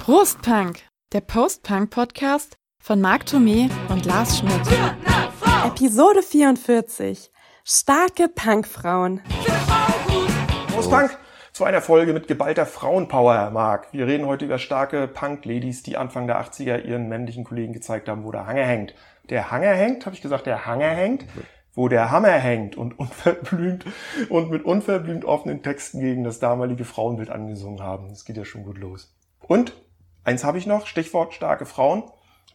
Prostpunk, der Post-Punk-Podcast von Marc Thomé und Lars Schmidt. Episode 44. Starke Punkfrauen. Postpunk zu einer Folge mit geballter Frauenpower, Marc. Wir reden heute über starke Punk-Ladies, die Anfang der 80er ihren männlichen Kollegen gezeigt haben, wo der Hanger hängt. Der Hanger hängt, habe ich gesagt, der Hanger hängt, wo der Hammer hängt und unverblümt und mit unverblümt offenen Texten gegen das damalige Frauenbild angesungen haben. Das geht ja schon gut los. Und eins habe ich noch, Stichwort starke Frauen.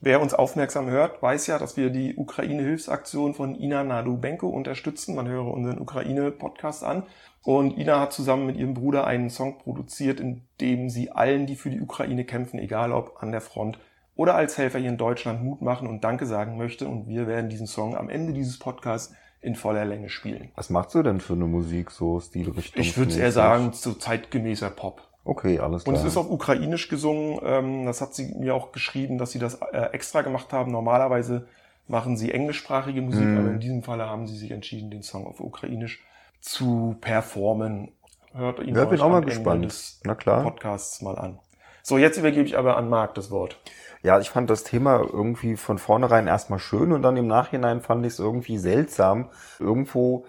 Wer uns aufmerksam hört, weiß ja, dass wir die Ukraine-Hilfsaktion von Ina Nadubenko unterstützen. Man höre unseren Ukraine-Podcast an. Und Ina hat zusammen mit ihrem Bruder einen Song produziert, in dem sie allen, die für die Ukraine kämpfen, egal ob an der Front oder als Helfer hier in Deutschland, Mut machen und Danke sagen möchte. Und wir werden diesen Song am Ende dieses Podcasts in voller Länge spielen. Was machst du denn für eine Musik, so Stilrichtung? Ich würde eher sagen, so zeitgemäßer Pop. Okay, alles klar. Und es ist auf Ukrainisch gesungen. Ähm, das hat sie mir auch geschrieben, dass sie das äh, extra gemacht haben. Normalerweise machen sie englischsprachige Musik, Mhm. aber in diesem Falle haben sie sich entschieden, den Song auf Ukrainisch zu performen. Hört ihn Ja, bin auch mal gespannt. des Na klar. Podcasts mal an. So, jetzt übergebe ich aber an Marc das Wort. Ja, ich fand das Thema irgendwie von vornherein erstmal schön und dann im Nachhinein fand ich es irgendwie seltsam. Irgendwo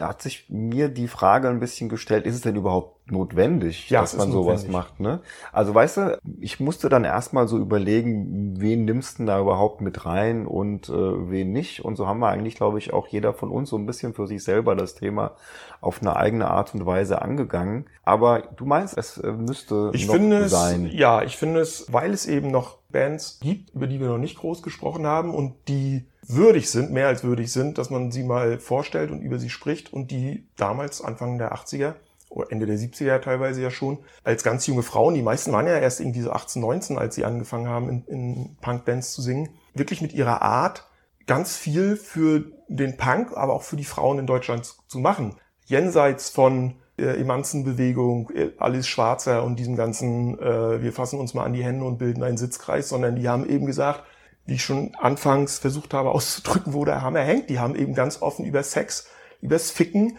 hat sich mir die Frage ein bisschen gestellt, ist es denn überhaupt notwendig, Ja, dass es man sowas notwendig. macht, ne? Also weißt du, ich musste dann erstmal so überlegen, wen nimmst du denn da überhaupt mit rein und äh, wen nicht. Und so haben wir eigentlich, glaube ich, auch jeder von uns so ein bisschen für sich selber das Thema auf eine eigene Art und Weise angegangen. Aber du meinst, es äh, müsste Ich noch finde es, sein. ja, ich finde es, weil es eben noch Bands gibt, über die wir noch nicht groß gesprochen haben und die würdig sind, mehr als würdig sind, dass man sie mal vorstellt und über sie spricht und die damals, Anfang der 80er oder Ende der 70er teilweise ja schon, als ganz junge Frauen, die meisten waren ja erst irgendwie so 18, 19, als sie angefangen haben, in, in Punkbands zu singen, wirklich mit ihrer Art ganz viel für den Punk, aber auch für die Frauen in Deutschland zu, zu machen. Jenseits von äh, Emanzenbewegung, äh, alles schwarzer und diesem ganzen, äh, wir fassen uns mal an die Hände und bilden einen Sitzkreis, sondern die haben eben gesagt, wie ich schon anfangs versucht habe auszudrücken, wo der Hammer hängt. Die haben eben ganz offen über Sex, übers Ficken,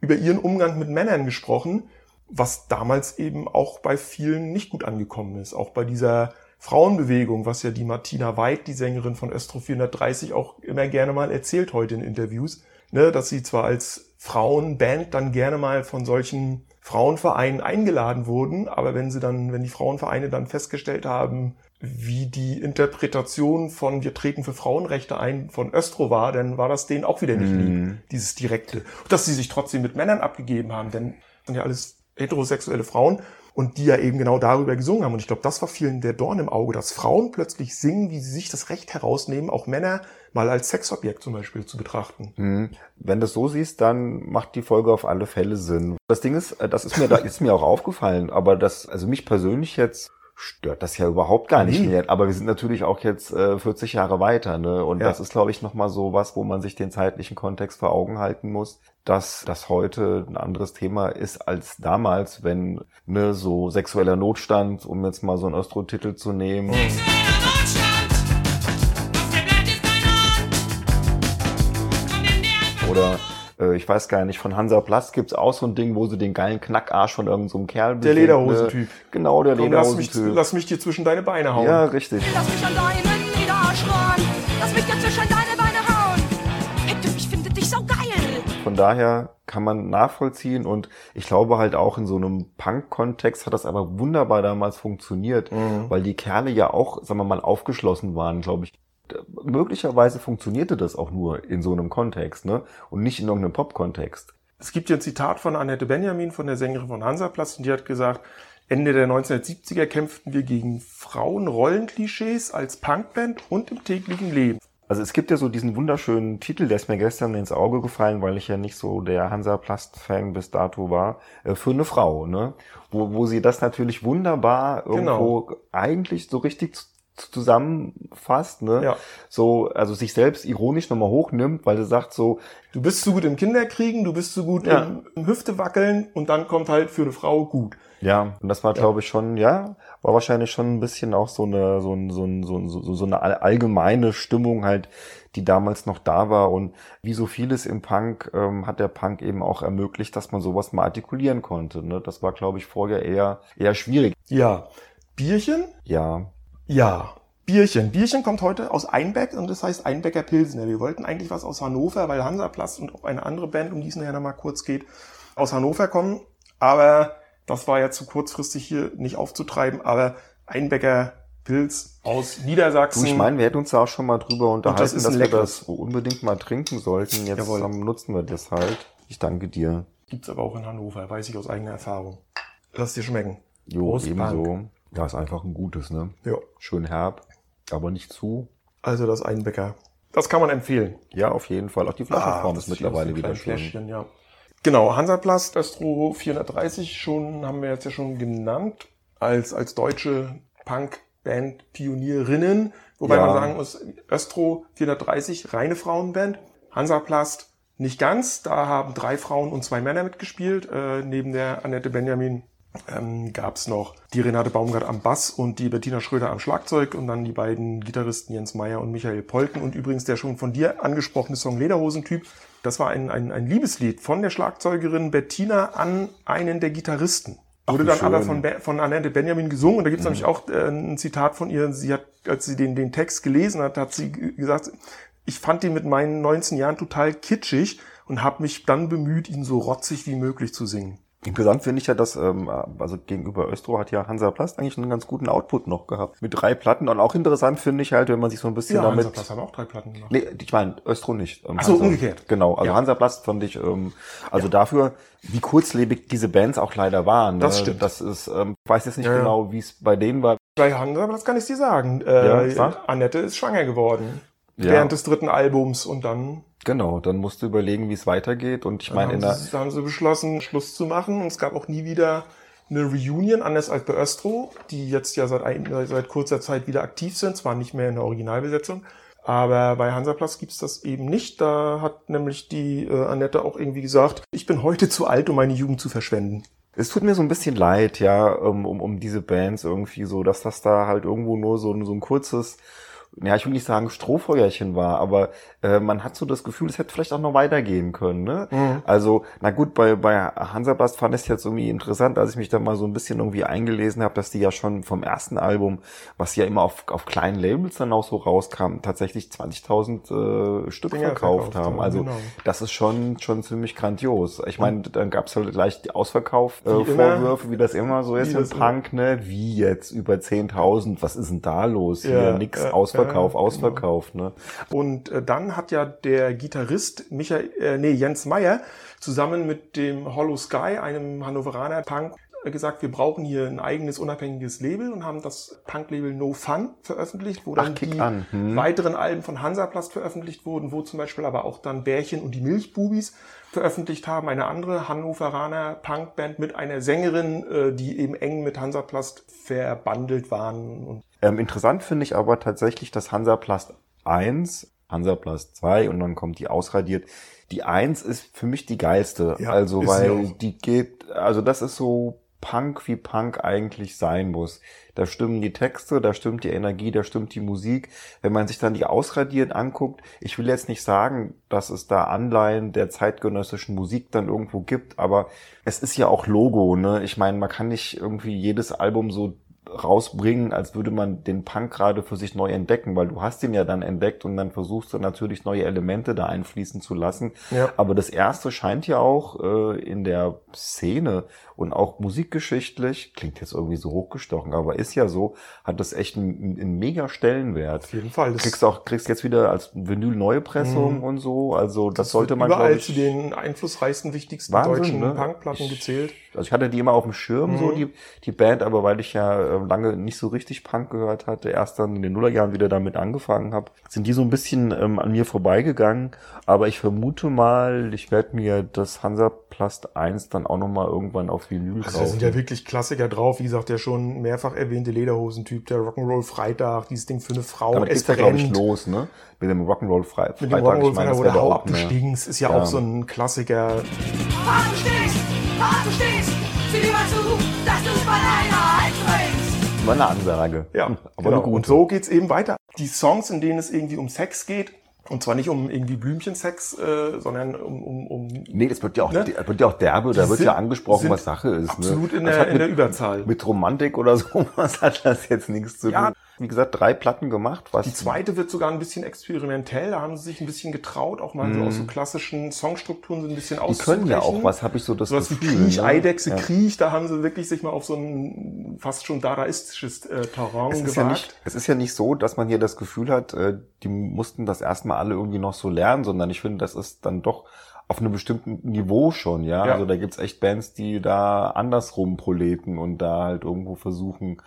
über ihren Umgang mit Männern gesprochen, was damals eben auch bei vielen nicht gut angekommen ist. Auch bei dieser Frauenbewegung, was ja die Martina Weid, die Sängerin von Östro 430, auch immer gerne mal erzählt heute in Interviews, ne, dass sie zwar als Frauenband dann gerne mal von solchen Frauenvereinen eingeladen wurden, aber wenn sie dann, wenn die Frauenvereine dann festgestellt haben, wie die Interpretation von wir treten für Frauenrechte ein von Östro war, dann war das denen auch wieder nicht lieb, dieses Direkte. Und dass sie sich trotzdem mit Männern abgegeben haben, denn das sind ja alles heterosexuelle Frauen und die ja eben genau darüber gesungen haben. Und ich glaube, das war vielen der Dorn im Auge, dass Frauen plötzlich singen, wie sie sich das Recht herausnehmen, auch Männer mal als Sexobjekt zum Beispiel zu betrachten. Hm. Wenn du es so siehst, dann macht die Folge auf alle Fälle Sinn. Das Ding ist, äh, das ist mir da ist mir auch aufgefallen, aber das, also mich persönlich jetzt stört das ja überhaupt gar nicht mehr. Aber wir sind natürlich auch jetzt äh, 40 Jahre weiter, ne? Und Ja. das ist, glaube ich, nochmal so was, wo man sich den zeitlichen Kontext vor Augen halten muss, dass das heute ein anderes Thema ist als damals, wenn ne so sexueller Notstand, um jetzt mal so einen Östro-Titel zu nehmen. Oder äh, ich weiß gar nicht, von Hansa Plast gibt's auch so ein Ding, wo sie den geilen Knackarsch von irgendeinem so Kerl Der ne? Lederhosentyp. Genau, der Komm, lass, mich, Lederhosentyp. lass mich dir zwischen deine Beine hauen. Ja, richtig. Lass mich an deinen Lederarsch ran. Lass mich dir zwischen deine Beine hauen. Dich, ich finde dich so geil. Von daher kann man nachvollziehen und ich glaube halt auch in so einem Punk-Kontext hat das aber wunderbar damals funktioniert, Mhm. weil die Kerle ja auch, sagen wir mal, aufgeschlossen waren, glaube ich. Möglicherweise funktionierte das auch nur in so einem Kontext, ne? Und nicht in irgendeinem Pop-Kontext. Es gibt hier ein Zitat von Annette Benjamin, von der Sängerin von Hansaplatz, und die hat gesagt, Ende der 1970er kämpften wir gegen Frauenrollenklischees als Punkband und im täglichen Leben. Also es gibt ja so diesen wunderschönen Titel, der ist mir gestern ins Auge gefallen, weil ich ja nicht so der Hansaplast-Fan bis dato war, äh, für eine Frau, ne? Wo, wo sie das natürlich wunderbar irgendwo eigentlich so richtig zusammenfasst, ne? Ja. So, also sich selbst ironisch nochmal hochnimmt, weil sie sagt so, Du bist zu gut im Kinderkriegen, du bist zu gut Ja. im, im Hüfte wackeln und dann kommt halt für eine Frau gut. ja, und das war, glaube ich, schon, ja, war wahrscheinlich schon ein bisschen auch so eine, so, ein, so, ein, so, ein- so, so eine all- allgemeine Stimmung halt, die damals noch da war. Und wie so vieles im Punk ähm, hat der Punk eben auch ermöglicht, dass man sowas mal artikulieren konnte. Ne? Das war, glaube ich, vorher eher, eher schwierig. Ja. Bierchen? Ja, Ja. Bierchen. Bierchen kommt heute aus Einbeck und das heißt Einbecker Pilsener. Wir wollten eigentlich was aus Hannover, weil Hansaplast und auch eine andere Band, um die es nachher nochmal kurz geht, aus Hannover kommen. Aber das war ja zu kurzfristig hier nicht aufzutreiben. Aber Einbecker Pilz aus Niedersachsen. Du, ich meine, wir hätten uns da auch schon mal drüber unterhalten, das dass wir das unbedingt mal trinken sollten. Jetzt Jawohl. nutzen wir das halt. Ich danke dir. Gibt's aber auch in Hannover, weiß ich aus eigener Erfahrung. Lass dir schmecken. Jo, Prost, ebenso. Ja, ist einfach ein gutes, ne? Ja. Schön herb, aber nicht zu. Also das Einbecker. Das kann man empfehlen. Ja, auf jeden Fall. Auch die Flaschenform Ah, ist mittlerweile wieder schön. Fläschchen, ja. Genau, Hansaplast Östro 430 schon, haben wir jetzt ja schon genannt, als, als deutsche Punk-Band-Pionierinnen. Wobei Ja. man sagen muss, Östro 430, reine Frauenband. Hansaplast nicht ganz, da haben drei Frauen und zwei Männer mitgespielt. Äh, neben der Annette Benjamin ähm, gab es noch die Renate Baumgart am Bass und die Bettina Schröder am Schlagzeug und dann die beiden Gitarristen Jens Meyer und Michael Polken und übrigens der schon von dir angesprochene Song Lederhosentyp. Das war ein, ein, ein Liebeslied von der Schlagzeugerin Bettina an einen der Gitarristen. Wurde dann schön. aber von, Be- von Annette Benjamin gesungen und da gibt es nämlich auch äh, ein Zitat von ihr. Sie hat, als sie den, den Text gelesen hat, hat sie gesagt, ich fand ihn mit meinen 19 Jahren total kitschig und habe mich dann bemüht, ihn so rotzig wie möglich zu singen. Insgesamt finde ich ja, dass, ähm, also gegenüber Östro hat ja Hansa Plast eigentlich einen ganz guten Output noch gehabt. Mit drei Platten. Und auch interessant finde ich halt, wenn man sich so ein bisschen Ja, damit. Hansaplast haben auch drei Platten gemacht. Nee, ich meine, Östro nicht. Ähm, Ach so, Hansa- umgekehrt. Genau, also Ja. Hansaplast fand ich, ähm, also dafür, wie kurzlebig diese Bands auch leider waren. Das ne? stimmt. Das ist, ähm, ich weiß jetzt nicht Ja, ja. genau, wie es bei denen war. Bei Hansaplast kann ich dir sagen. Ja, Äh. Annette ist schwanger geworden. Ja. Während des dritten Albums und dann Genau, dann musst du überlegen, wie es weitergeht. Und ich Dann meine, in haben, der, sie, haben sie beschlossen, Schluss zu machen. Und es gab auch nie wieder eine Reunion, anders als bei Östro, die jetzt ja seit, ein, seit kurzer Zeit wieder aktiv sind, zwar nicht mehr in der Originalbesetzung. Aber bei Hansaplast gibt's das eben nicht. Da hat nämlich die äh, Annette auch irgendwie gesagt, ich bin heute zu alt, um meine Jugend zu verschwenden. Es tut mir so ein bisschen leid, ja, um, um, um diese Bands irgendwie so, dass das da halt irgendwo nur so, so ein kurzes, ja, ich will nicht sagen Strohfeuerchen war, aber äh, man hat so das Gefühl, es hätte vielleicht auch noch weitergehen können, ne? Also, na gut, bei, bei Hansaplast fand ich es jetzt irgendwie interessant, als ich mich da mal so ein bisschen irgendwie eingelesen habe, dass die ja schon vom ersten Album, was ja immer auf, auf kleinen Labels dann auch so rauskam, tatsächlich 20.000 äh, Stück verkauft verkauft haben. Also genau. das ist schon schon ziemlich grandios. Ich meine, dann gab's halt gleich die Ausverkauf äh, Wie das immer so ist im. Punk, ne? Wie jetzt über 10.000? Was ist denn da los? Hier Ja, nix ja, Ausverkauf, ja, Ausverkauf, ne? Und äh, dann hat ja der Gitarrist Michael, äh, nee, Jens Meyer zusammen mit dem Hollow Sky, einem Hannoveraner Punk, äh, gesagt, wir brauchen hier ein eigenes unabhängiges Label und haben das Punk-Label No Fun veröffentlicht, wo dann Ach, die. Hm. weiteren Alben von Hansaplast veröffentlicht wurden, wo zum Beispiel aber auch dann Bärchen und die Milchbubis veröffentlicht haben, eine andere Hannoveraner Punkband mit einer Sängerin, äh, die eben eng mit Hansaplast verbandelt waren Ähm, interessant finde ich aber tatsächlich, dass Hansaplast 1, Hansaplast 2 und dann kommt die ausradiert. Die 1 ist für mich die geilste. Ja, also, weil die geht, also das ist so Punk, wie Punk eigentlich sein muss. Da stimmen die Texte, da stimmt die Energie, da stimmt die Musik. Wenn man sich dann die ausradiert anguckt, ich will jetzt nicht sagen, dass es da Anleihen der zeitgenössischen Musik dann irgendwo gibt, aber es ist ja auch Logo, ne? Ich meine, man kann nicht irgendwie jedes Album so rausbringen, als würde man den Punk gerade für sich neu entdecken, weil du hast ihn ja dann entdeckt und dann versuchst du natürlich neue Elemente da einfließen zu lassen. Ja. Aber das erste scheint ja auch äh, in der Szene und auch musikgeschichtlich, klingt jetzt irgendwie so hochgestochen, aber ist ja so, hat das echt einen, einen mega Stellenwert. auf jeden Fall. Kriegst auch, kriegst jetzt wieder als Vinyl neue Pressung Mhm. und so, also das, Das sollte man, überall ich, zu den einflussreichsten, wichtigsten Wahnsinn, deutschen ne? Punkplatten Ich- gezählt. Also ich hatte die immer auf dem Schirm, so Mhm. die, die Band, aber weil ich ja äh, lange nicht so richtig Punk gehört hatte, erst dann in den Nullerjahren wieder damit angefangen habe, sind die so ein bisschen ähm, an mir vorbeigegangen. Aber ich vermute mal, ich werde mir das Hansaplast 1 dann auch nochmal irgendwann auf Vinyl kaufen. Also da sind ja wirklich Klassiker drauf. Wie gesagt, der schon mehrfach erwähnte Lederhosentyp, der Rock'n'Roll Freitag, dieses Ding für eine Frau. Damit es ist ja, glaube ich, los, ne? Mit dem Rock'n'Roll Freitag. Mit dem Rock'n'Roll ich meine, Freitag das oder wäre Hau auch ab, du stinkst, ist ja, Ja. auch so ein Klassiker. Fahr, du du stehst. Sieh dir mal zu, dass du's bei deiner Hand bringst. War eine Ansage. Ja, aber genau. Und so geht's eben weiter. Die Songs, in denen es irgendwie um Sex geht, und zwar nicht um irgendwie Blümchensex, äh, sondern um, um, um Nee, das wird ja auch, Ne? das wird ja auch derbe, da Die wird sind- ja angesprochen, was Sache ist. absolut ne? in der- in mit, der Überzahl. Mit Romantik oder sowas hat das jetzt nichts zu tun. Wie gesagt, drei Platten gemacht. Was Die zweite wird sogar ein bisschen experimentell. Da haben sie sich ein bisschen getraut, auch mal so aus so klassischen Songstrukturen so ein bisschen Mhm. die können ja auch was, habe ich so das wie Gefühl. Kriech, ne? Eidechse, Ja. Kriech, da haben sie wirklich sich mal auf so ein fast schon dadaistisches äh, Terrain Es ist, gewagt. ja nicht, es ist ja nicht so, dass man hier das Gefühl hat, äh, die mussten das erstmal alle irgendwie noch so lernen, sondern ich finde, das ist dann doch auf einem bestimmten Niveau schon, ja. Ja. Also da gibt's echt Bands, die da andersrum proleten und da halt irgendwo versuchen,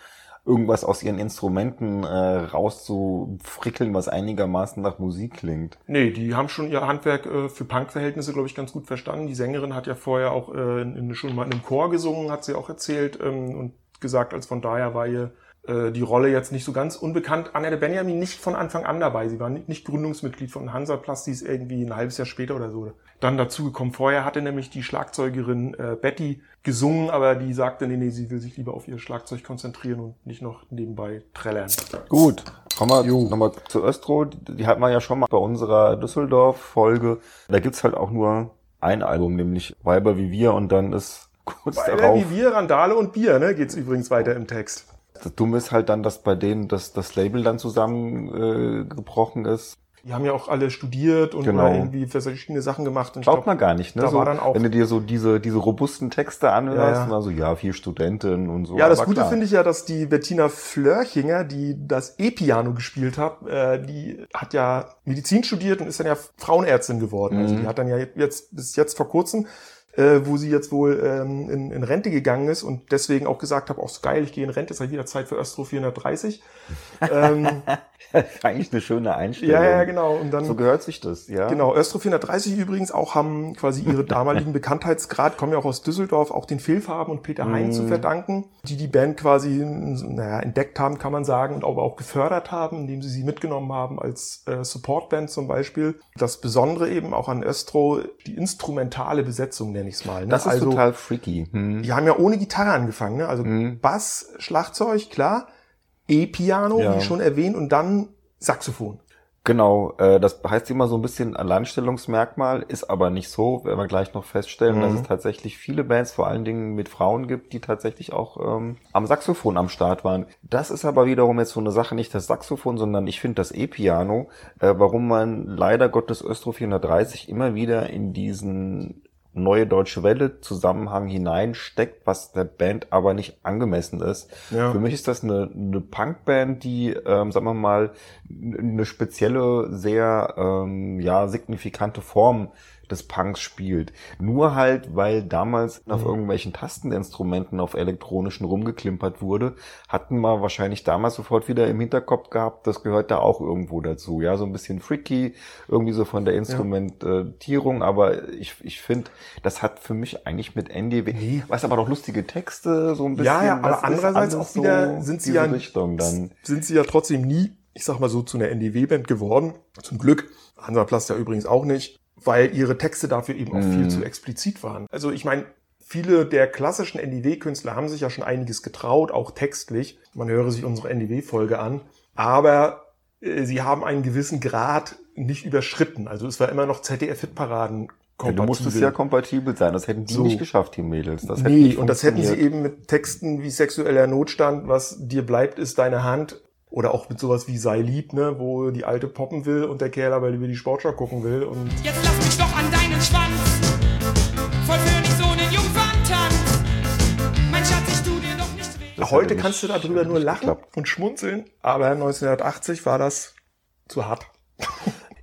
irgendwas aus ihren Instrumenten äh, rauszufrickeln, was einigermaßen nach Musik klingt. Nee, die haben schon ihr Handwerk äh, für Punk-Verhältnisse, glaube ich, ganz gut verstanden. Die Sängerin hat ja vorher auch äh, in, schon mal in einem Chor gesungen, hat sie auch erzählt ähm, und gesagt, als von daher war ihr die Rolle jetzt nicht so ganz unbekannt. De Benjamin nicht von Anfang an dabei. Sie war nicht, Gründungsmitglied von Hansaplast, die ist irgendwie ein halbes Jahr später oder so dann dazugekommen. Vorher hatte nämlich die Schlagzeugerin äh, Betty gesungen, aber die sagte, nee, nee, sie will sich lieber auf ihr Schlagzeug konzentrieren und nicht noch nebenbei trällern. Gut, kommen wir nochmal zu Östro. Die die hatten wir ja schon mal bei unserer Düsseldorf-Folge. Da gibt's halt auch nur ein Album, nämlich Weiber wie wir und dann ist kurz Weil darauf. wie wir, Randale und Bier, ne, geht's übrigens weiter im Text. Das Dumme ist halt dann, dass bei denen das, das Label dann zusammengebrochen äh, ist. Die haben ja auch alle studiert und Genau. mal irgendwie verschiedene Sachen gemacht. Und Glaubt glaub, man gar nicht, ne? da so, war dann auch- wenn du dir so diese, diese robusten Texte anhörst, Ja, ja. so, ja, vier Studenten und so. Ja, das Gute finde ich ja, dass die Bettina Flörchinger, die das E-Piano gespielt hat, äh, die hat ja Medizin studiert und ist dann ja Frauenärztin geworden. Also Mhm. die hat dann ja jetzt bis jetzt vor kurzem, äh, wo sie jetzt wohl ähm, in, in Rente gegangen ist und deswegen auch gesagt habe, auch geil, ich gehe in Rente, ist halt wieder Zeit für Östro 430. ähm, Eigentlich eine schöne Einstellung. ja, ja, genau. Und dann So gehört sich das, ja. Genau, Östro 430 übrigens auch haben quasi ihre damaligen Bekanntheitsgrad, kommen ja auch aus Düsseldorf, auch den Fehlfarben und Peter Hein Mhm. zu verdanken, die die Band quasi naja, entdeckt haben, kann man sagen, und aber auch gefördert haben, indem sie sie mitgenommen haben als äh, Supportband zum Beispiel. Das Besondere eben auch an Östro, die instrumentale Besetzung nenne ich es mal. Ne? Das ist also, total freaky. Hm. die haben ja ohne Gitarre angefangen, ne? also Mhm. Bass, Schlagzeug, klar, E-Piano, Ja. wie schon erwähnt, und dann Saxophon. Genau, äh, das heißt immer so ein bisschen Alleinstellungsmerkmal, ist aber nicht so, werden wir gleich noch feststellen, Mhm. dass es tatsächlich viele Bands, vor allen Dingen mit Frauen gibt, die tatsächlich auch ähm, am Saxophon am Start waren. Das ist aber wiederum jetzt so eine Sache, nicht das Saxophon, sondern ich finde das E-Piano, äh, warum man leider Gottes Östro 430 immer wieder in diesen neue deutsche Welle Zusammenhang hineinsteckt, was der Band aber nicht angemessen ist. Ja. Für mich ist das eine, eine Punkband, die, ähm, sagen wir mal, eine spezielle, sehr ähm, ja signifikante Form des Punks spielt. Nur halt, weil damals auf Mhm. irgendwelchen Tasteninstrumenten auf elektronischen rumgeklimpert wurde, hatten wir wahrscheinlich damals sofort wieder im Hinterkopf gehabt, das gehört da auch irgendwo dazu. Ja, so ein bisschen freaky, irgendwie so von der Instrumentierung, aber ich, ich finde, das hat für mich eigentlich mit NDW, was aber doch lustige Texte, so ein bisschen. Ja, ja, aber andererseits auch wieder sind sie ja Richtung dann. sind sie ja trotzdem nie, ich sag mal so, zu einer NDW-Band geworden. Zum Glück. Hansaplast ja übrigens auch nicht, weil ihre Texte dafür eben auch viel Mhm. zu explizit waren. Also ich meine, viele der klassischen NDW-Künstler haben sich ja schon einiges getraut, auch textlich. Man höre sich unsere NDW-Folge an. Aber äh, sie haben einen gewissen Grad nicht überschritten. Also es war immer noch ZDF-Hitparaden. Ja, du musstest ja kompatibel sein. Das hätten die So. nicht geschafft, die Mädels. Das nee, nicht und das hätten sie eben mit Texten wie sexueller Notstand, was dir bleibt, ist deine Hand. Oder auch mit sowas wie sei lieb, ne, wo die Alte poppen will und der Kerl aber lieber die Sportschau gucken will. Und Jetzt lass mich doch an deinen Schwanz. Vollführ nicht so den Jungferntanz. Mein Schatz, ich tu dir doch nicht weh. Heute kannst du darüber nur lachen geklappt. und schmunzeln, aber 1980 war das zu hart.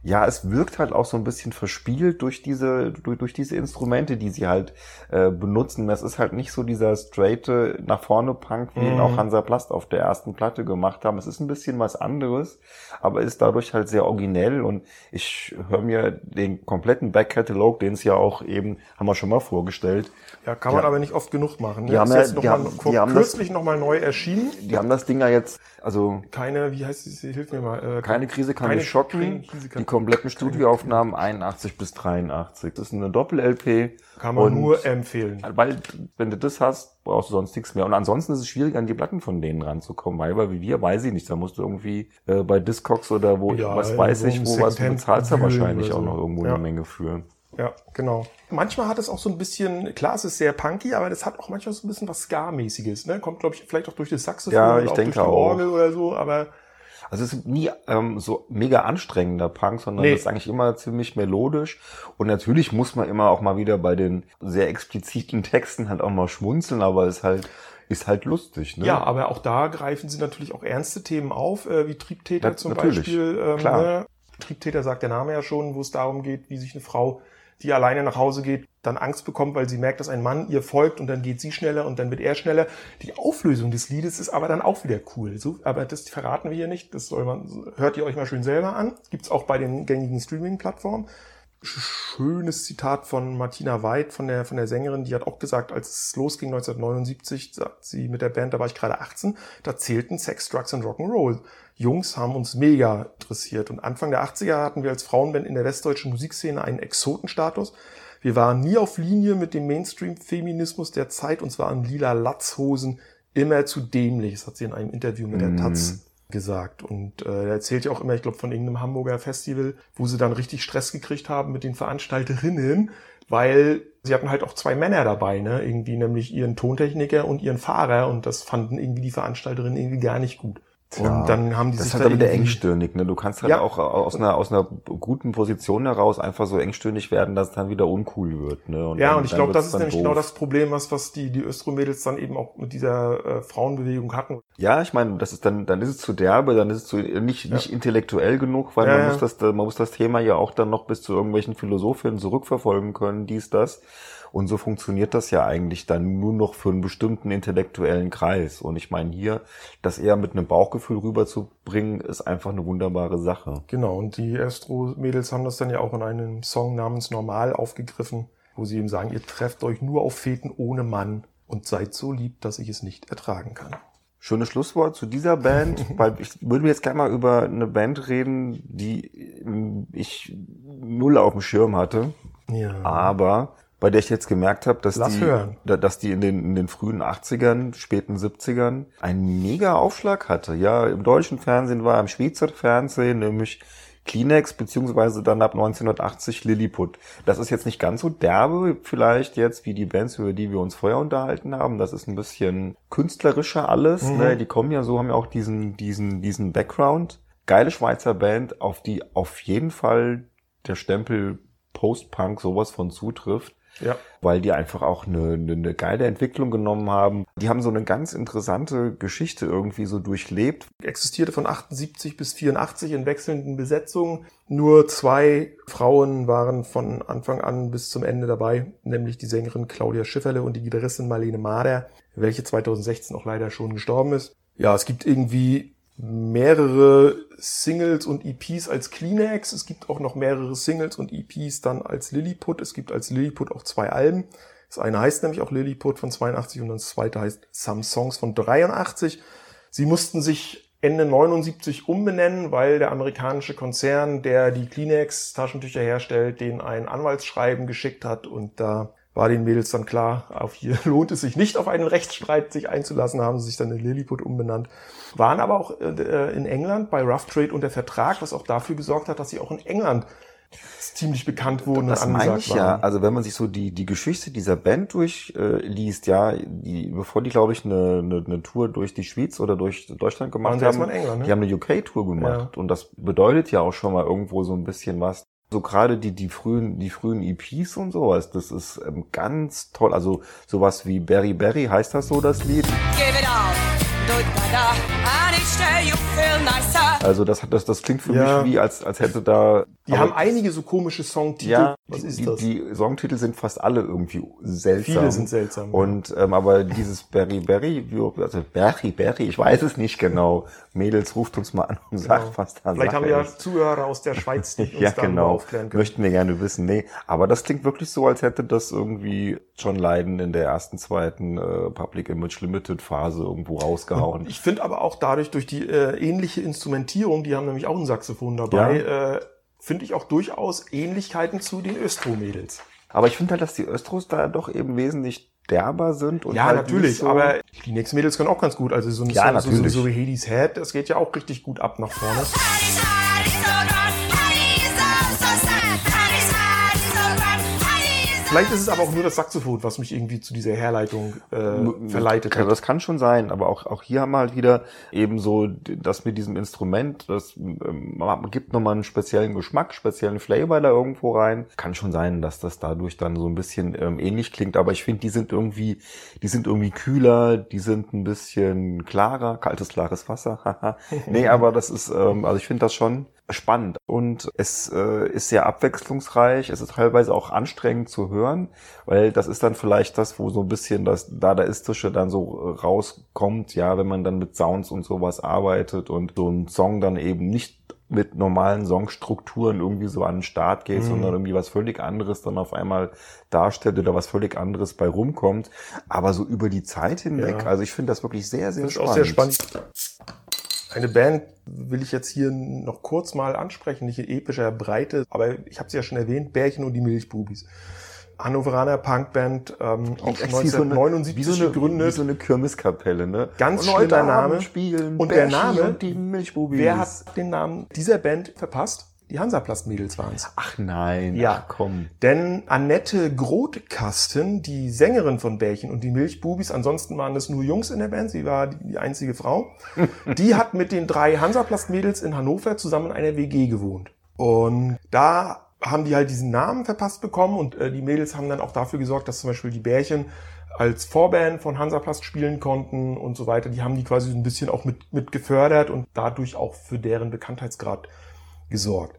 Ja, es wirkt halt auch so ein bisschen verspielt durch diese, durch, durch diese Instrumente, die sie halt äh, benutzen. Das ist halt nicht so dieser straighte nach vorne Punk, wie ihn Mhm. auch Hansa Plast auf der ersten Platte gemacht haben. Es ist ein bisschen was anderes, aber ist dadurch halt sehr originell und ich höre mir den kompletten Backkatalog, den es ja auch eben, haben wir schon mal vorgestellt, Ja, kann man Ja. aber nicht oft genug machen. Die Ne? haben ist ja- jetzt noch die mal, haben- vor die haben kürzlich nochmal neu erschienen. die haben das Ding ja jetzt, also Keine, wie heißt sie, hilf mir mal. Äh, Keine Krise kann keine mich schocken. Krise kann- die kompletten Studioaufnahmen 81 bis 83. Das ist eine Doppel-LP. Kann man nur empfehlen. Weil, wenn du das hast, brauchst du sonst nichts mehr. Und ansonsten ist es schwierig, an die Platten von denen ranzukommen, weil, wie wir, weiß ich nicht. Da musst du irgendwie äh, bei Discogs oder wo, Ja, was weiß ich, wo was, du bezahlst wühlen wahrscheinlich oder auch so. noch irgendwo Ja. eine Menge für. Ja, genau. Manchmal hat es auch so ein bisschen, klar, es ist sehr punky, aber das hat auch manchmal so ein bisschen was Ska-mäßiges. Ne? Kommt, glaube ich, vielleicht auch durch das Saxophon Ja, oder ich auch denke durch die auch. Orgel oder so, aber Also es ist nie ähm, so mega anstrengender Punk, sondern Nee. es ist eigentlich immer ziemlich melodisch. Und natürlich muss man immer auch mal wieder bei den sehr expliziten Texten halt auch mal schmunzeln, aber es halt ist halt lustig. Ne? ja, aber auch da greifen sie natürlich auch ernste Themen auf, äh, wie Triebtäter Ja, zum natürlich. Beispiel. Ähm, Klar. Ne? Triebtäter sagt der Name ja schon, wo es darum geht, wie sich eine Frau, die alleine nach Hause geht, dann Angst bekommt, weil sie merkt, dass ein Mann ihr folgt und dann geht sie schneller und dann wird er schneller. Die Auflösung des Liedes ist aber dann auch wieder cool. So, aber das verraten wir hier nicht. Das soll man, hört ihr euch mal schön selber an. Gibt's auch bei den gängigen Streaming-Plattformen. Schönes Zitat von Martina Weid, von der, von der Sängerin, die hat auch gesagt, als es losging 1979, sagt sie mit der Band, da war ich gerade 18, da zählten Sex, Drugs und Rock'n'Roll. Jungs haben uns mega interessiert. Und Anfang der 80er hatten wir als Frauenband in der westdeutschen Musikszene einen Exotenstatus. Wir waren nie auf Linie mit dem Mainstream-Feminismus der Zeit. Uns waren lila Latzhosen immer zu dämlich. Das hat sie in einem Interview mit der Mhm. Taz gesagt. Und äh, er erzählt ja auch immer, ich glaube, von irgendeinem Hamburger Festival, wo sie dann richtig Stress gekriegt haben mit den Veranstalterinnen, weil sie hatten halt auch zwei Männer dabei, ne? Irgendwie nämlich ihren Tontechniker und ihren Fahrer und das fanden irgendwie die Veranstalterinnen irgendwie gar nicht gut. Und dann haben die Das sich ist halt da dann wieder engstirnig, ne? Du kannst halt Ja. auch aus einer, aus einer guten Position heraus einfach so engstirnig werden, dass es dann wieder uncool wird, ne? Und Ja, dann- und ich glaube, das ist nämlich doof. genau das Problem, was, was die, die Östro-Mädels dann eben auch mit dieser äh, Frauenbewegung hatten. Ja, ich meine, das ist dann, dann ist es zu derbe, dann ist es zu, nicht, nicht intellektuell genug, weil Ja, man ja. muss das, man muss das Thema ja auch dann noch bis zu irgendwelchen Philosophinnen zurückverfolgen können, dies, das. Und so funktioniert das ja eigentlich dann nur noch für einen bestimmten intellektuellen Kreis. Und ich meine hier, das eher mit einem Bauchgefühl rüberzubringen, ist einfach eine wunderbare Sache. Genau, und die Östro-Mädels haben das dann ja auch in einem Song namens Normal aufgegriffen, wo sie eben sagen, ihr trefft euch nur auf Feten ohne Mann und seid so lieb, dass ich es nicht ertragen kann. Schönes Schlusswort zu dieser Band, weil ich würde jetzt gerne mal über eine Band reden, die ich null auf dem Schirm hatte. Ja. aber bei der ich jetzt gemerkt habe, dass Lass die, hören. da- dass die in den, in den frühen 80ern, späten 70ern einen mega Aufschlag hatte. Ja, im deutschen Fernsehen war, im Schweizer Fernsehen, nämlich Kleenex, beziehungsweise dann ab 1980 Lilliput. Das ist jetzt nicht ganz so derbe vielleicht jetzt wie die Bands, über die wir uns vorher unterhalten haben. Das ist ein bisschen künstlerischer alles. Mhm. Ne? Die kommen ja so, haben ja auch diesen, diesen, diesen Background. Geile Schweizer Band, auf die auf jeden Fall der Stempel Post-Punk sowas von zutrifft Ja. weil die einfach auch eine, eine, eine geile Entwicklung genommen haben. Die haben so eine ganz interessante Geschichte irgendwie so durchlebt. Existierte von 78 bis 84 in wechselnden Besetzungen. Nur zwei Frauen waren von Anfang an bis zum Ende dabei, nämlich die Sängerin Claudia Schifferle und die Gitarristin Marlene Mader, welche 2016 auch leider schon gestorben ist. Ja, es gibt irgendwie mehrere Singles und EPs als Kleenex. Es gibt auch noch mehrere Singles und EPs dann als Lilliput. Es gibt als Lilliput auch zwei Alben. Das eine heißt nämlich auch Lilliput von 82 und das zweite heißt Some Songs von 83. Sie mussten sich Ende 79 umbenennen, weil der amerikanische Konzern, der die Kleenex Taschentücher herstellt, denen ein Anwaltsschreiben geschickt hat und da war den Mädels dann klar, auf hier lohnt es sich nicht auf einen Rechtsstreit sich einzulassen, haben sie sich dann in Lilliput umbenannt. Waren aber auch äh, in England bei Rough Trade unter Vertrag, was auch dafür gesorgt hat, dass sie auch in England ziemlich bekannt wurden Das und meine angesagt ich ja. waren. Also wenn man sich so die, die Geschichte dieser Band durchliest, äh, ja, die, bevor die, glaube ich, eine, eine, eine Tour durch die Schweiz oder durch Deutschland gemacht haben, in England, ne? die haben eine UK-Tour gemacht. Und das bedeutet ja auch schon mal irgendwo so ein bisschen was. So gerade die, die frühen, die frühen EPs und sowas, das ist ähm, ganz toll. Also sowas wie Berry Berry heißt das so, das Lied. Give it all. Do it, da, da. Each day you feel nicer. Also das, hat- das, das klingt für Ja. mich wie, als, als hätte da... Die haben einige so komische Songtitel. Ja, Was ist die, das? die Songtitel sind fast alle irgendwie seltsam. Viele sind seltsam. Und ähm, aber dieses Berry Berry, also Berry Berry, ich weiß es nicht genau. Mädels, ruft uns mal an und sagt, was da Vielleicht haben wir ja. Zuhörer aus der Schweiz, die uns Ja, genau. aufklären können. Möchten wir gerne wissen. Nee, aber das klingt wirklich so, als hätte das irgendwie John Lydon in der ersten, zweiten äh, Public Image Limited Phase irgendwo rausgehauen. Ich finde aber auch dadurch, durch die äh, ähnliche Instrumentierung, die haben nämlich auch ein Saxophon dabei, äh, finde ich auch durchaus Ähnlichkeiten zu den Östro-Mädels. aber ich finde halt, dass die Östros da doch eben wesentlich derber sind und Ja, halt natürlich, so aber die nächsten Mädels können auch ganz gut. Also so ein Ja, so, so, so wie Hades Head, das geht ja auch richtig gut ab nach vorne. Vielleicht ist es aber auch nur das Saxophon, was mich irgendwie zu dieser Herleitung äh, verleitet hat. Das kann schon sein, aber auch, auch hier haben wir halt wieder eben so das mit diesem Instrument, das ähm, gibt nochmal einen speziellen Geschmack, speziellen Flavor da irgendwo rein. Kann schon sein, dass das dadurch dann so ein bisschen ähm, ähnlich klingt, aber ich finde, die sind irgendwie, die sind irgendwie kühler, die sind ein bisschen klarer, kaltes, klares Wasser, nee, aber das ist, ähm, also ich finde das schon spannend und es äh, ist sehr abwechslungsreich, es ist teilweise auch anstrengend zu hören, weil das ist dann vielleicht das, wo so ein bisschen das Dadaistische dann so äh, rauskommt, ja, wenn man dann mit Sounds und sowas arbeitet und so ein Song dann eben nicht mit normalen Songstrukturen irgendwie so an den Start geht, sondern irgendwie was völlig anderes dann auf einmal darstellt oder was völlig anderes bei rumkommt. Aber so über die Zeit hinweg, Ja. also ich finde das wirklich sehr, sehr Das ist spannend. auch sehr spannend. Eine Band will ich jetzt hier noch kurz mal ansprechen, nicht in epischer Breite, aber ich habe sie ja schon erwähnt, Bärchen und die Milchbubis. Hannoveraner Punkband, ähm, auch schon Echt wie so eine- 1979 wie so eine, gegründet. Wie so eine Kirmeskapelle, ne? Ganz heute schlimmer Abend Name. Spielen Und der Bärchi Name, und. Wer hat den Namen dieser Band verpasst? Die Hansaplast-Mädels waren's. Ach nein, Ja. ach komm. Denn Annette Grotkasten, die Sängerin von Bärchen und die Milchbubis, ansonsten waren es nur Jungs in der Band, sie war die, die einzige Frau, die hat mit den drei Hansaplast-Mädels in Hannover zusammen in einer WG gewohnt. Und da haben die halt diesen Namen verpasst bekommen und äh, die Mädels haben dann auch dafür gesorgt, dass zum Beispiel die Bärchen als Vorband von Hansaplast spielen konnten und so weiter. Die haben die quasi so ein bisschen auch mit, mit gefördert und dadurch auch für deren Bekanntheitsgrad gesorgt.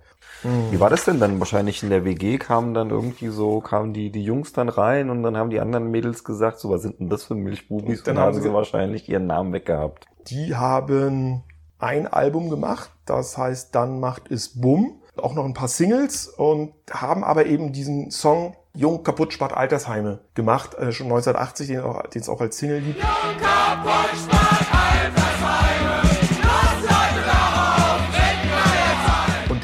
Wie war das denn dann? Wahrscheinlich in der WG kamen dann irgendwie so, kamen die, die Jungs dann rein und dann haben die anderen Mädels gesagt, so, was sind denn das für Milchbubis? Und dann Und haben sie wahrscheinlich ihren Namen weggehabt. Die haben ein Album gemacht, das heißt Dann macht es Bumm, auch noch ein paar Singles und haben aber eben diesen Song Jung kaputt spart Altersheime gemacht, äh, schon 1980, den, auch, den es auch als Single gibt. Und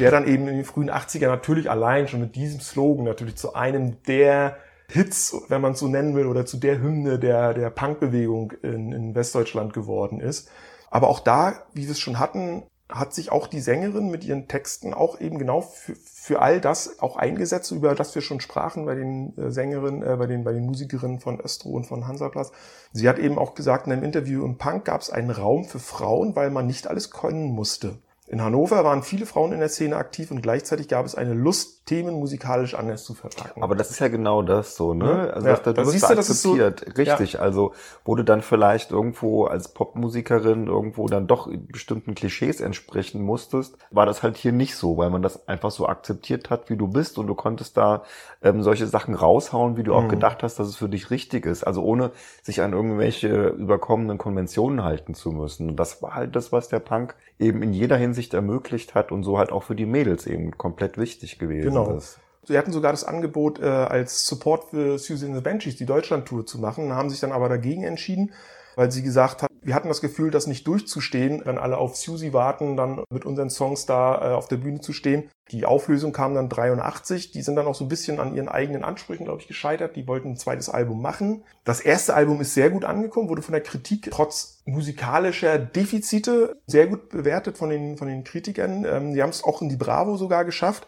der dann eben in den frühen 80er natürlich allein schon mit diesem Slogan natürlich zu einem der Hits, wenn man es so nennen will, oder zu der Hymne der, der Punkbewegung in, in Westdeutschland geworden ist. Aber auch da, wie wir es schon hatten, hat sich auch die Sängerin mit ihren Texten auch eben genau für, für all das auch eingesetzt, über das wir schon sprachen bei den äh, Sängerinnen, äh, bei den, bei den Musikerinnen von Östro und von Hansaplatz. Sie hat eben auch gesagt in einem Interview, im Punk gab es einen Raum für Frauen, weil man nicht alles können musste. In Hannover waren viele Frauen in der Szene aktiv und gleichzeitig gab es eine Lust, Themen musikalisch anders zu verpacken. Aber das ist ja genau das so, ne? Ja. Also Ja, das, das, da du wirst siehst du, das ist so- akzeptiert. Richtig. Also, wo du dann vielleicht irgendwo als Popmusikerin irgendwo dann doch bestimmten Klischees entsprechen musstest, war das halt hier nicht so, weil man das einfach so akzeptiert hat, wie du bist und du konntest da ähm, solche Sachen raushauen, wie du auch Mhm. gedacht hast, dass es für dich richtig ist. Also ohne sich an irgendwelche überkommenen Konventionen halten zu müssen. Und das war halt das, was der Punk eben in jeder Hinsicht ermöglicht hat und so halt auch für die Mädels eben komplett wichtig gewesen Genau. ist. Sie hatten sogar das Angebot, äh, als Support für Susie and the Banshees die Deutschland-Tour zu machen, haben sich dann aber dagegen entschieden, weil sie gesagt hat, wir hatten das Gefühl, das nicht durchzustehen, wenn alle auf Susie warten, dann mit unseren Songs da äh, auf der Bühne zu stehen. Die Auflösung kam dann 83. Die sind dann auch so ein bisschen an ihren eigenen Ansprüchen, glaube ich, gescheitert. Die wollten ein zweites Album machen. Das erste Album ist sehr gut angekommen, wurde von der Kritik trotz musikalischer Defizite sehr gut bewertet von den, von den Kritikern. Ähm, die haben es auch in die Bravo sogar geschafft.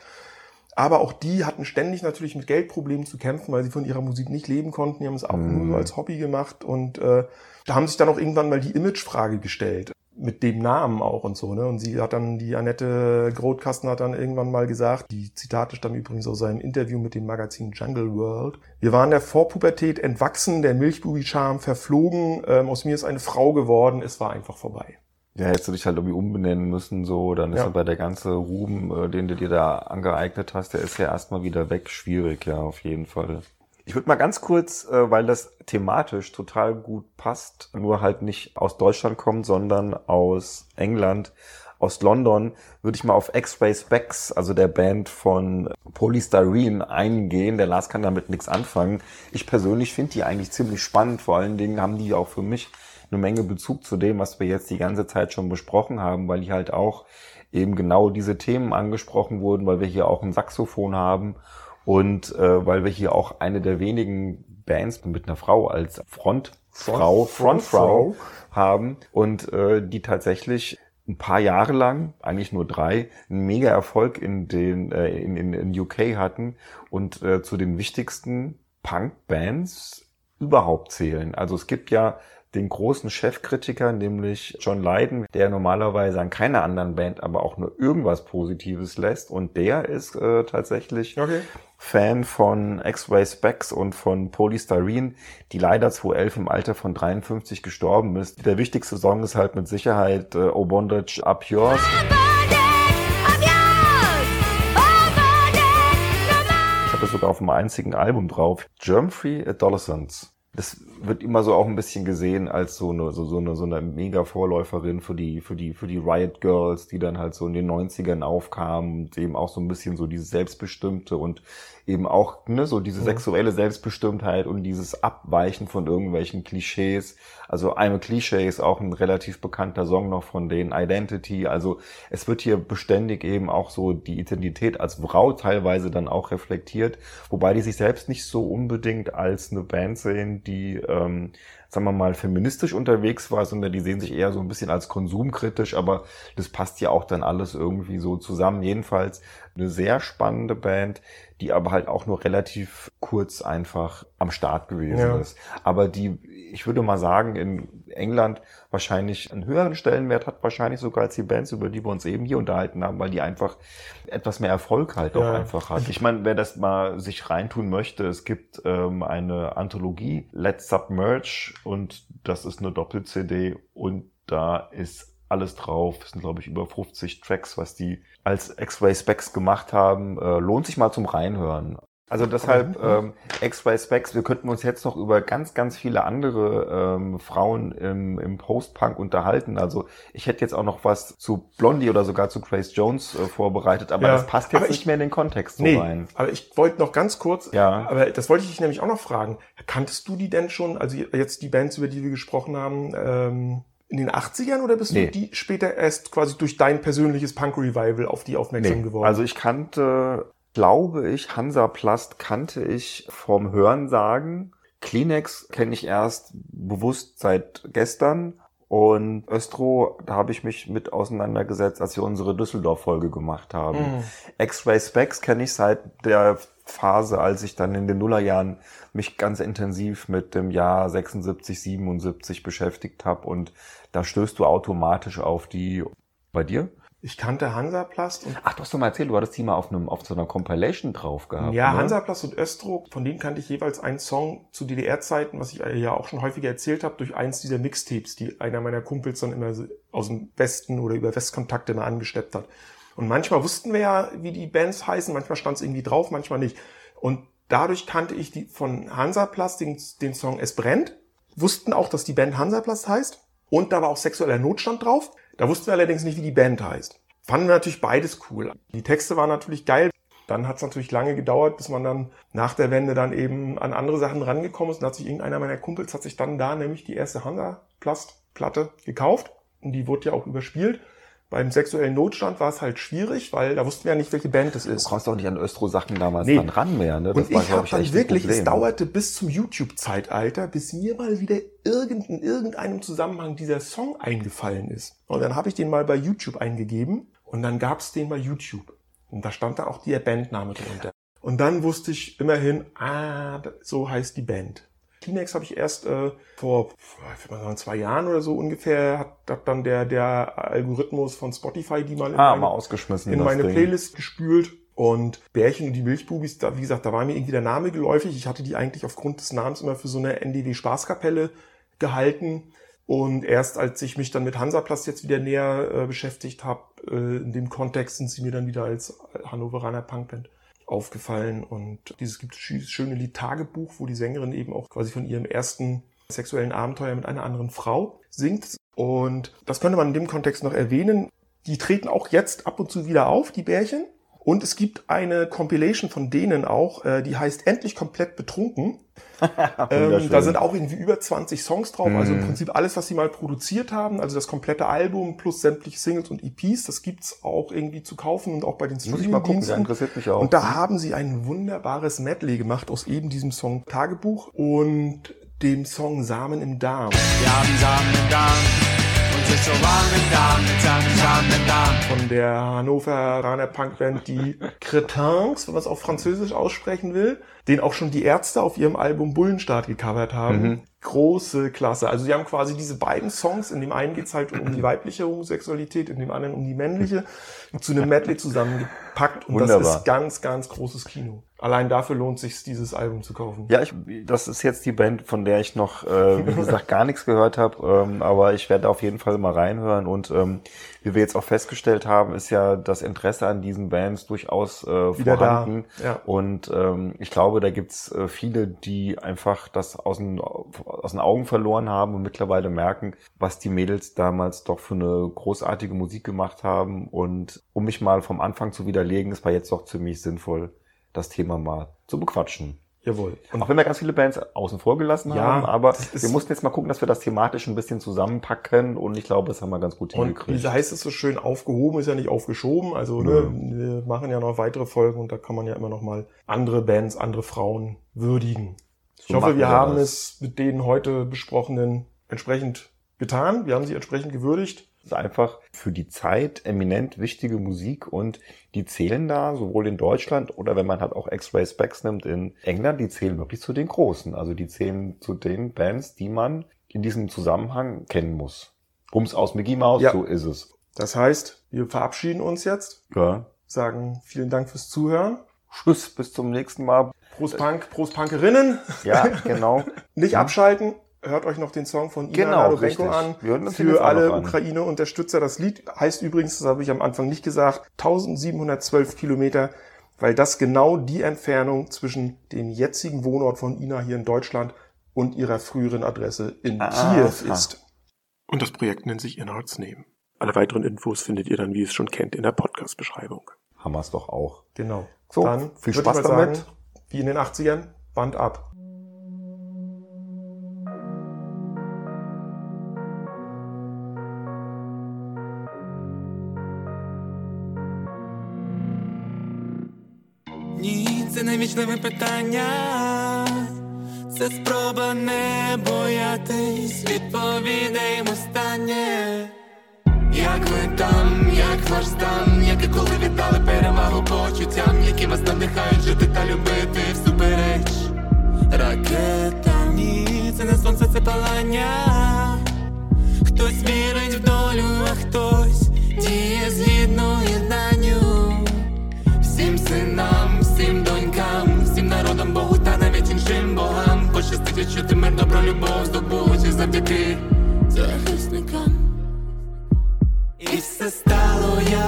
Aber auch die hatten ständig natürlich mit Geldproblemen zu kämpfen, weil sie von ihrer Musik nicht leben konnten. Die haben es auch nur so als Hobby gemacht und äh, da haben sich dann auch irgendwann mal die Imagefrage gestellt. Mit dem Namen auch und so, ne? Und sie hat dann, die Annette Grotkasten hat dann irgendwann mal gesagt, die Zitate stammen übrigens aus seinem Interview mit dem Magazin Jungle World. Wir waren der Vorpubertät entwachsen, der Milchbubi-Charme verflogen, ähm, aus mir ist eine Frau geworden, es war einfach vorbei. Ja, hättest du dich halt irgendwie umbenennen müssen, so, dann ist Ja. aber der ganze Ruhm, äh, den du dir da angeeignet hast, der ist ja erstmal wieder weg. Schwierig, ja, auf jeden Fall. Ich würde mal ganz kurz, äh, weil das thematisch total gut passt, nur halt nicht aus Deutschland kommt, sondern aus England, aus London, würde ich mal auf X-Ray Specs, also der Band von Polystyrene, eingehen. Der Lars kann damit nichts anfangen. Ich persönlich finde die eigentlich ziemlich spannend. Vor allen Dingen haben die auch für mich eine Menge Bezug zu dem, was wir jetzt die ganze Zeit schon besprochen haben, weil die halt auch eben genau diese Themen angesprochen wurden, weil wir hier auch ein Saxophon haben und äh, weil wir hier auch eine der wenigen Bands mit einer Frau als Frontfrau, Front- Frontfrau haben und äh, die tatsächlich ein paar Jahre lang, eigentlich nur drei, einen mega Erfolg in den äh, in, in, in UK hatten und äh, zu den wichtigsten Punk-Bands überhaupt zählen. Also es gibt ja den großen Chefkritiker, nämlich John Lydon, der normalerweise an keiner anderen Band aber auch nur irgendwas Positives lässt. Und der ist äh, tatsächlich Okay. Fan von X-Ray Specs und von Polystyrene, die leider 2011 im Alter von 53 gestorben ist. Der wichtigste Song ist halt mit Sicherheit äh, Oh Bondage Up Yours. Ich habe das sogar auf einem einzigen Album drauf. Germfree Adolescents. Das wird immer so auch ein bisschen gesehen als so eine, so, so eine, so eine mega Vorläuferin für die, für die, für die Riot Girls, die dann halt so in den 90ern aufkamen und eben auch so ein bisschen so dieses Selbstbestimmte und eben auch, ne, so diese sexuelle Selbstbestimmtheit und dieses Abweichen von irgendwelchen Klischees. Also I'm a Cliché ist auch ein relativ bekannter Song noch von denen, Identity. Also es wird hier beständig eben auch so die Identität als Frau teilweise dann auch reflektiert, wobei die sich selbst nicht so unbedingt als eine Band sehen, die, ähm, sagen wir mal, feministisch unterwegs war, sondern die sehen sich eher so ein bisschen als konsumkritisch, aber das passt ja auch dann alles irgendwie so zusammen. Jedenfalls eine sehr spannende Band, die aber halt auch nur relativ kurz einfach am Start gewesen Ja. ist. Aber die, ich würde mal sagen, in England wahrscheinlich einen höheren Stellenwert hat, wahrscheinlich sogar als die Bands, über die wir uns eben hier unterhalten haben, weil die einfach etwas mehr Erfolg halt auch Ja. einfach hat. Ich meine, wer das mal sich reintun möchte, es gibt ähm, eine Anthologie, Let's Submerge, und das ist eine Doppel-CD und da ist alles drauf. Es sind, glaube ich, über 50 Tracks, was die als X-Ray Specs gemacht haben. Äh, lohnt sich mal zum Reinhören. Also deshalb ähm, X-Ray Specs, wir könnten uns jetzt noch über ganz, ganz viele andere ähm, Frauen im, im Post-Punk unterhalten. Also ich hätte jetzt auch noch was zu Blondie oder sogar zu Grace Jones äh, vorbereitet, aber Ja, das passt jetzt ich- nicht mehr in den Kontext so Nee, rein. aber ich wollte noch ganz kurz, Ja. aber das wollte ich dich nämlich auch noch fragen. Kanntest du die denn schon, also jetzt die Bands, über die wir gesprochen haben, ähm, in den 80ern oder bist Nee. du die später erst quasi durch dein persönliches Punk-Revival auf die aufmerksam Nee, geworden? also ich kannte, glaube ich, Hansaplast kannte ich vom Hörensagen. Kleenex kenne ich erst bewusst seit gestern. Und Östro, da habe ich mich mit auseinandergesetzt, als wir unsere Düsseldorf-Folge gemacht haben. Mhm. X-Ray Specs kenne ich seit der Phase, als ich dann in den Nullerjahren mich ganz intensiv mit dem Jahr 76, 77 beschäftigt habe. Und da stößt du automatisch auf die... Bei dir? Ich kannte Hansaplast und Ach, du hast doch mal erzählt, du hattest die mal auf, einem, auf so einer Compilation drauf gehabt. ja, ne? Hansaplast und Östro, von denen kannte ich jeweils einen Song zu DDR-Zeiten, was ich ja auch schon häufiger erzählt habe, durch eins dieser Mixtapes, die einer meiner Kumpels dann immer aus dem Westen oder über Westkontakte mal angesteppt hat. Und manchmal wussten wir ja, wie die Bands heißen, manchmal stand es irgendwie drauf, manchmal nicht. Und dadurch kannte ich die von Hansaplast den, den Song Es brennt, wussten auch, dass die Band Hansaplast heißt und da war auch sexueller Notstand drauf. Da wussten wir allerdings nicht, wie die Band heißt. Fanden wir natürlich beides cool. Die Texte waren natürlich geil. Dann hat es natürlich lange gedauert, bis man dann nach der Wende dann eben an andere Sachen rangekommen ist. Und hat sich irgendeiner meiner Kumpels hat sich dann da nämlich die erste Hansa-Plastplatte gekauft. Und die wurde ja auch überspielt. Beim sexuellen Notstand war es halt schwierig, weil da wussten wir ja nicht, welche Band es Du ist. kommst doch nicht an Östro-Sachen damals Nee. dann ran mehr, ne? Und ich glaub habe dann wirklich, es Problem. dauerte bis zum YouTube-Zeitalter, bis mir mal wieder irgend, in irgendeinem Zusammenhang dieser Song eingefallen ist. Und dann habe ich den mal bei YouTube eingegeben und dann gab es den bei YouTube. Und da stand da auch der Bandname drunter. Und dann wusste ich immerhin, ah, so heißt die Band. Kleenex habe ich erst äh, vor ich würde mal sagen, zwei Jahren oder so ungefähr, hat, hat dann der, der Algorithmus von Spotify die mal in Ah, meine- mal ausgeschmissen. in meine Ding. Playlist gespült. Und Bärchen und die Milchbubis, da, wie gesagt, da war mir irgendwie der Name geläufig. Ich hatte die eigentlich aufgrund des Namens immer für so eine NDW-Spaßkapelle gehalten. Und erst als ich mich dann mit Hansaplast jetzt wieder näher äh, beschäftigt habe, äh, in dem Kontext sind sie mir dann wieder als Hannoveraner Punkband aufgefallen. Und dieses gibt schöne Lied Tagebuch, wo die Sängerin eben auch quasi von ihrem ersten sexuellen Abenteuer mit einer anderen Frau singt. Und das könnte man in dem Kontext noch erwähnen. Die treten auch jetzt ab und zu wieder auf, die Bärchen. Und es gibt eine Compilation von denen auch, äh, die heißt Endlich komplett betrunken. ähm, da sind auch irgendwie über 20 Songs drauf, also im Mhm. Prinzip alles, was sie mal produziert haben, also das komplette Album plus sämtliche Singles und EPs, das gibt's auch irgendwie zu kaufen und auch bei den Muss ich mal gucken, der Streaming-Diensten. interessiert mich auch. Und da haben sie ein wunderbares Medley gemacht aus eben diesem Song Tagebuch und dem Song Samen im Darm. Wir haben Samen im Darm sind so warm im Darm mit seinem im Darm. von der Hannoveraner Punkband die Cretins, wenn man es auf Französisch aussprechen will, den auch schon die Ärzte auf ihrem Album Bullenstart gecovert haben. Mhm. Große Klasse. Also sie haben quasi diese beiden Songs, in dem einen geht's halt um die weibliche Homosexualität, in dem anderen um die männliche, zu einem Medley zusammengepackt und das Wunderbar. ist ganz, ganz großes Kino. Allein dafür lohnt sich dieses Album zu kaufen. Ja, ich, das ist jetzt die Band, von der ich noch, äh, wie gesagt, gar nichts gehört habe, ähm, aber ich werde auf jeden Fall mal reinhören und ähm, wie wir jetzt auch festgestellt haben, ist ja das Interesse an diesen Bands durchaus äh, Wieder da, vorhanden. ja. Und ähm, ich glaube, da gibt's äh, viele, die einfach das aus den, aus den Augen verloren haben und mittlerweile merken, was die Mädels damals doch für eine großartige Musik gemacht haben. Und um mich mal vom Anfang zu widerlegen, es war jetzt doch ziemlich sinnvoll, das Thema mal zu bequatschen. Jawohl. Und Auch wenn wir ganz viele Bands außen vor gelassen Ja, haben, aber wir mussten jetzt mal gucken, dass wir das thematisch ein bisschen zusammenpacken und ich glaube, das haben wir ganz gut Und hingekriegt. wie heißt es so schön, aufgehoben ist ja nicht aufgeschoben. Also ne, wir machen ja noch weitere Folgen und da kann man ja immer noch mal andere Bands, andere Frauen würdigen. Ich So hoffe, machen wir wir haben das. es mit den heute besprochenen entsprechend getan. Wir haben sie entsprechend gewürdigt. Das ist einfach für die Zeit eminent wichtige Musik und die zählen da sowohl in Deutschland oder wenn man halt auch X-Ray Specs nimmt in England, die zählen wirklich zu den Großen. Also die zählen zu den Bands, die man in diesem Zusammenhang kennen muss. Bums aus Mickey Mouse, Ja. so ist es. Das heißt, wir verabschieden uns jetzt, Ja. sagen vielen Dank fürs Zuhören. Tschüss, bis zum nächsten Mal. Prost Punk, Prost Punkerinnen. Ja, genau. Nicht abschalten. Hört euch noch den Song von Ina Genau, richtig. an. Für alle. Ukraine-Unterstützer. Das Lied heißt übrigens, das habe ich am Anfang nicht gesagt, 1712 Kilometer, weil das genau die Entfernung zwischen dem jetzigen Wohnort von Ina hier in Deutschland und ihrer früheren Adresse in Aha. Kiew ist. Und das Projekt nennt sich Inhalts Name. Alle weiteren Infos findet ihr dann, wie ihr es schon kennt, in der Podcast-Beschreibung. Haben wir es doch auch. Genau. So, dann viel Spaß damit. Sagen, wie in den 80ern, Band ab. Вічливе питання, це спроба не боятись відповідей останнє. Як ви там, як ваш стан, як і коли віддали перевагу почуттям, які вас надихають жити та любити всупереч ракетам. Ні, це не сонце, це палання. Хтось вірить в долю, а хтось діє згідно єднанню. Всім синам, любов, здобучі завдяки захисникам. І все стало як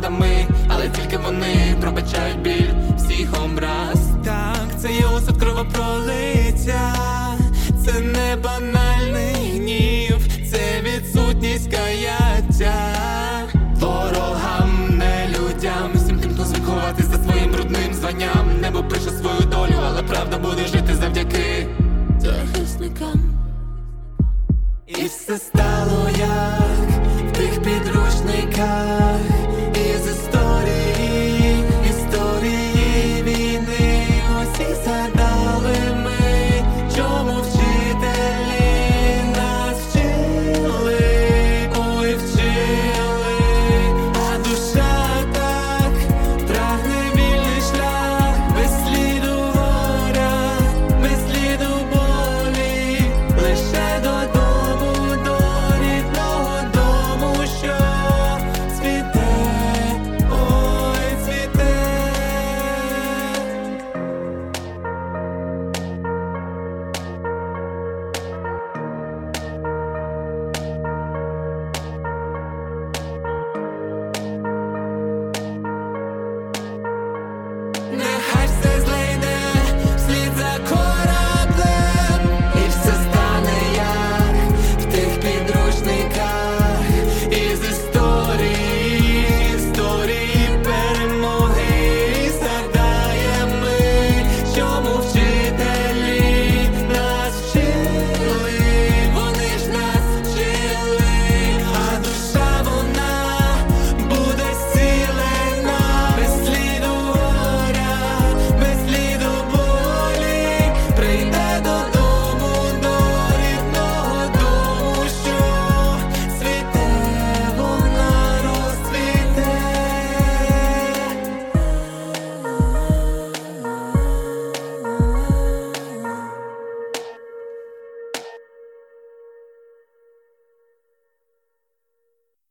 надами